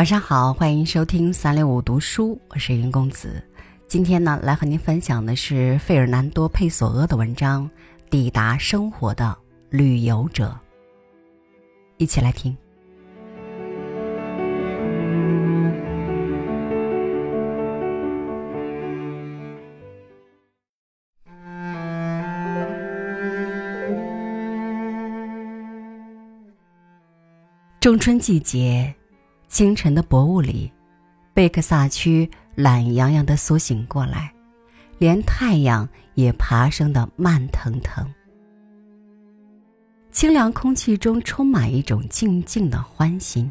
晚上好，欢迎收听三六五读书，我是云公子。今天呢，来和您分享的是费尔南多·佩索阿的文章《抵达生活的旅游者》，一起来听。中春季节。清晨的薄雾里，贝克萨区懒洋洋地苏醒过来，连太阳也爬升得慢腾腾。清凉空气中充满一种静静的欢欣，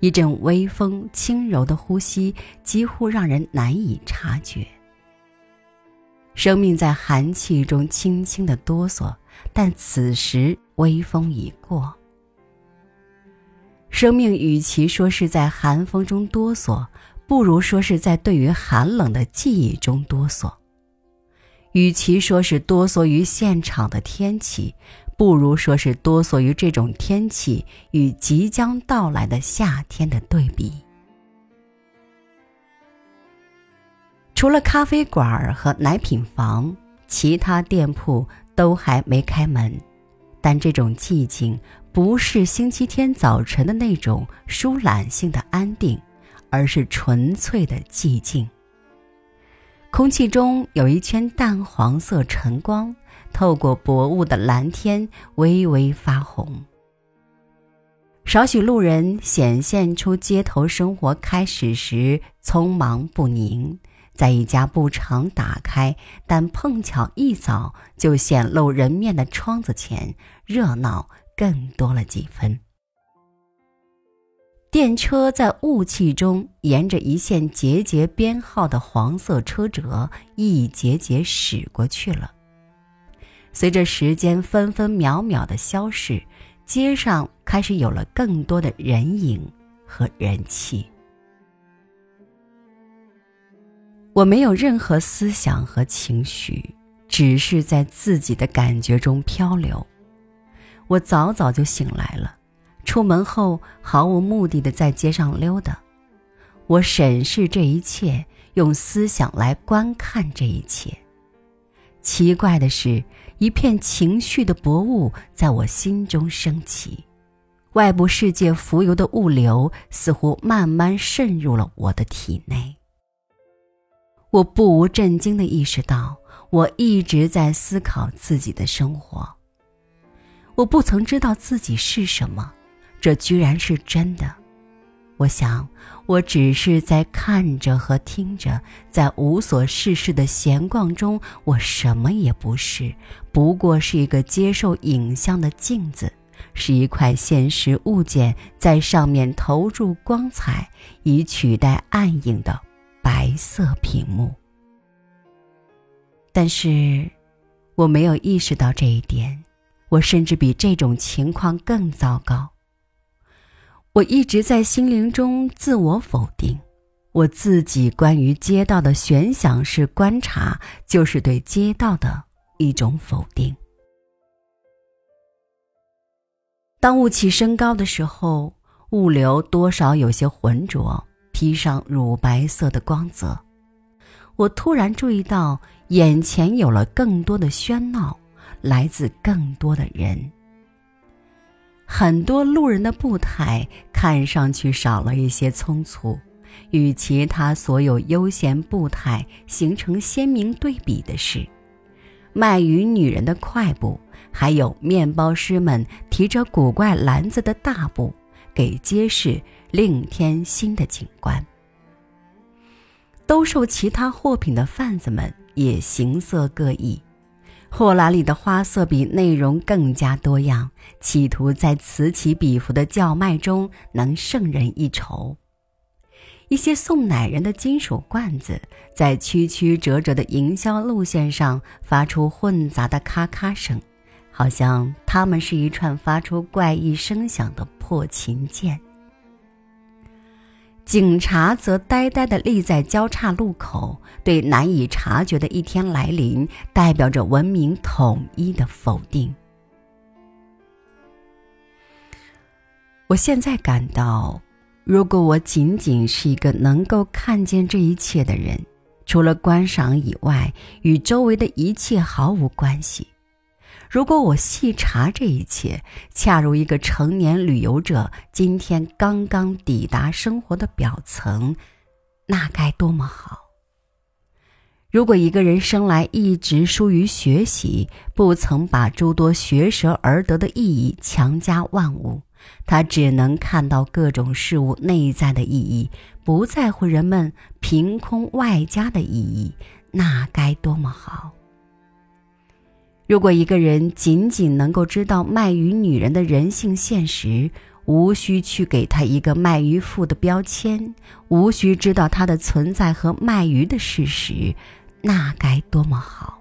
一阵微风轻柔的呼吸几乎让人难以察觉。生命在寒气中轻轻的哆嗦，但此时微风已过。生命与其说是在寒风中哆嗦，不如说是在对于寒冷的记忆中哆嗦；与其说是哆嗦于现场的天气，不如说是哆嗦于这种天气与即将到来的夏天的对比。除了咖啡馆和奶品房，其他店铺都还没开门，但这种寂静。不是星期天早晨的那种舒懒性的安定，而是纯粹的寂静。空气中有一圈淡黄色晨光，透过薄雾的蓝天微微发红。少许路人显现出街头生活开始时匆忙不宁，在一家不常打开但碰巧一早就显露人面的窗子前热闹。更多了几分。电车在雾气中沿着一线节节编号的黄色车辙一节节驶过去了。随着时间分分秒秒的消逝，街上开始有了更多的人影和人气。我没有任何思想和情绪，只是在自己的感觉中漂流。我早早就醒来了，出门后毫无目的的在街上溜达。我审视这一切，用思想来观看这一切。奇怪的是，一片情绪的薄雾在我心中升起，外部世界浮游的物流似乎慢慢渗入了我的体内。我不无震惊的意识到，我一直在思考自己的生活。我不曾知道自己是什么，这居然是真的。我想，我只是在看着和听着，在无所事事的闲逛中，我什么也不是，不过是一个接受影像的镜子，是一块现实物件在上面投入光彩，以取代暗影的白色屏幕。但是，我没有意识到这一点。我甚至比这种情况更糟糕。我一直在心灵中自我否定，我自己关于街道的悬想式观察，就是对街道的一种否定。当雾气升高的时候，物流多少有些浑浊，披上乳白色的光泽。我突然注意到，眼前有了更多的喧闹。来自更多的人，很多路人的步态看上去少了一些匆促，与其他所有悠闲步态形成鲜明对比的是，卖鱼女人的快步，还有面包师们提着古怪篮子的大步，给街市另添新的景观。兜售其他货品的贩子们也形色各异。货篮里的花色比内容更加多样，企图在此起彼伏的叫卖中能胜人一筹。一些送奶人的金属罐子在曲曲折折的营销路线上发出混杂的咔咔声，好像它们是一串发出怪异声响的破琴键。警察则呆呆地立在交叉路口，对难以察觉的一天来临，代表着文明统一的否定。我现在感到，如果我仅仅是一个能够看见这一切的人，除了观赏以外，与周围的一切毫无关系；如果我细查这一切，恰如一个成年旅游者今天刚刚抵达生活的表层，那该多么好！如果一个人生来一直疏于学习，不曾把诸多学舌而得的意义强加万物。他只能看到各种事物内在的意义，不在乎人们凭空外加的意义，那该多么好！如果一个人仅仅能够知道卖鱼女人的人性现实，无需去给她一个卖鱼妇的标签，无需知道她的存在和卖鱼的事实，那该多么好！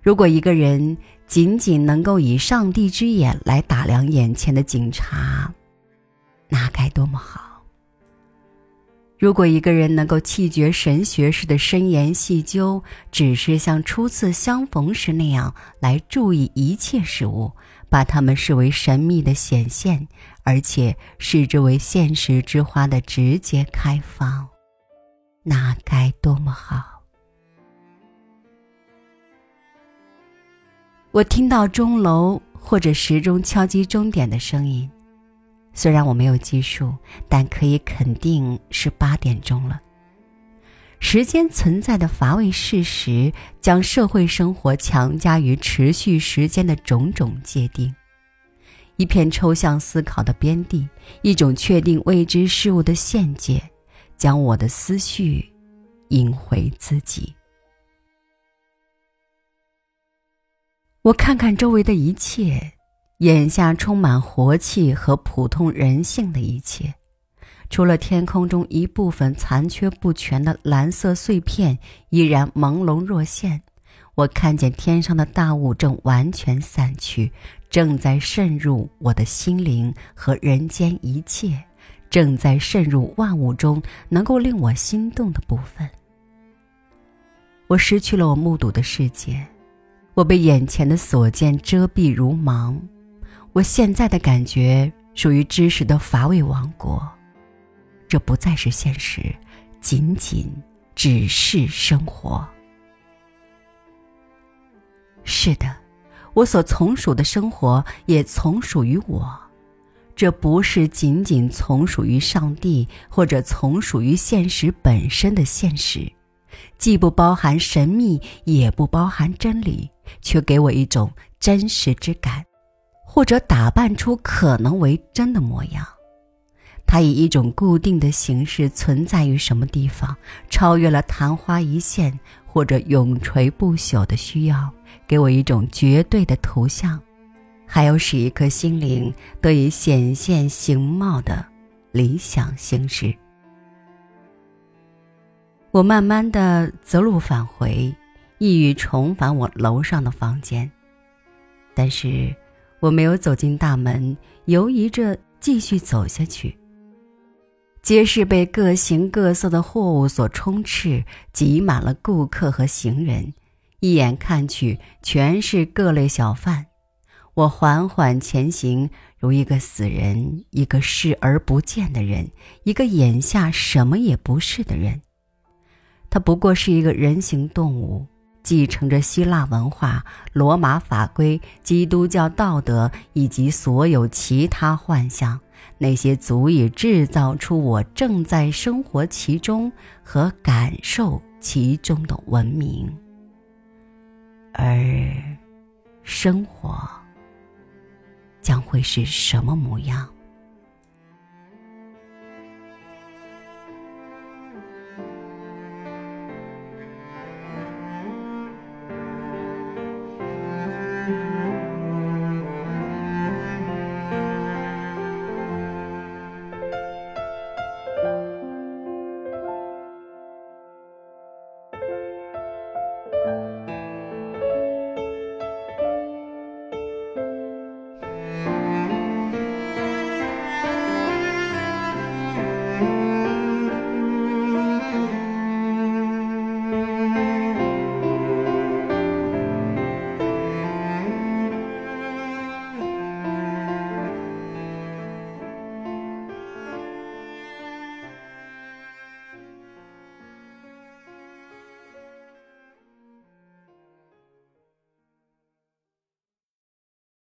如果一个人，仅仅能够以上帝之眼来打量眼前的警察，那该多么好！如果一个人能够气绝神学式的深言细究，只是像初次相逢时那样来注意一切事物，把它们视为神秘的显现，而且视之为现实之花的直接开放，那该多么好！我听到钟楼或者时钟敲击钟点的声音，虽然我没有计数，但可以肯定是八点钟了。时间存在的乏味事实，将社会生活强加于持续时间的种种界定，一片抽象思考的边地，一种确定未知事物的限界，将我的思绪引回自己。我看看周围的一切，眼下充满活气和普通人性的一切，除了天空中一部分残缺不全的蓝色碎片依然朦胧若现，我看见天上的大雾正完全散去，正在渗入我的心灵和人间一切，正在渗入万物中能够令我心动的部分。我失去了我目睹的世界。我被眼前的所见遮蔽如盲，我现在的感觉属于知识的乏味王国，这不再是现实，仅仅只是生活。是的，我所从属的生活也从属于我，这不是仅仅从属于上帝或者从属于现实本身的现实。既不包含神秘，也不包含真理，却给我一种真实之感，或者打扮出可能为真的模样。它以一种固定的形式存在于什么地方，超越了昙花一现或者永垂不朽的需要，给我一种绝对的图像，还有使一颗心灵得以显现形貌的理想形式。我慢慢的走路返回，意欲重返我楼上的房间，但是我没有走进大门，犹疑着继续走下去。街市被各形各色的货物所充斥，挤满了顾客和行人，一眼看去全是各类小贩。我缓缓前行，如一个死人，一个视而不见的人，一个眼下什么也不是的人。他不过是一个人形动物，继承着希腊文化、罗马法规、基督教道德以及所有其他幻象，那些足以制造出我正在生活其中和感受其中的文明。而生活将会是什么模样？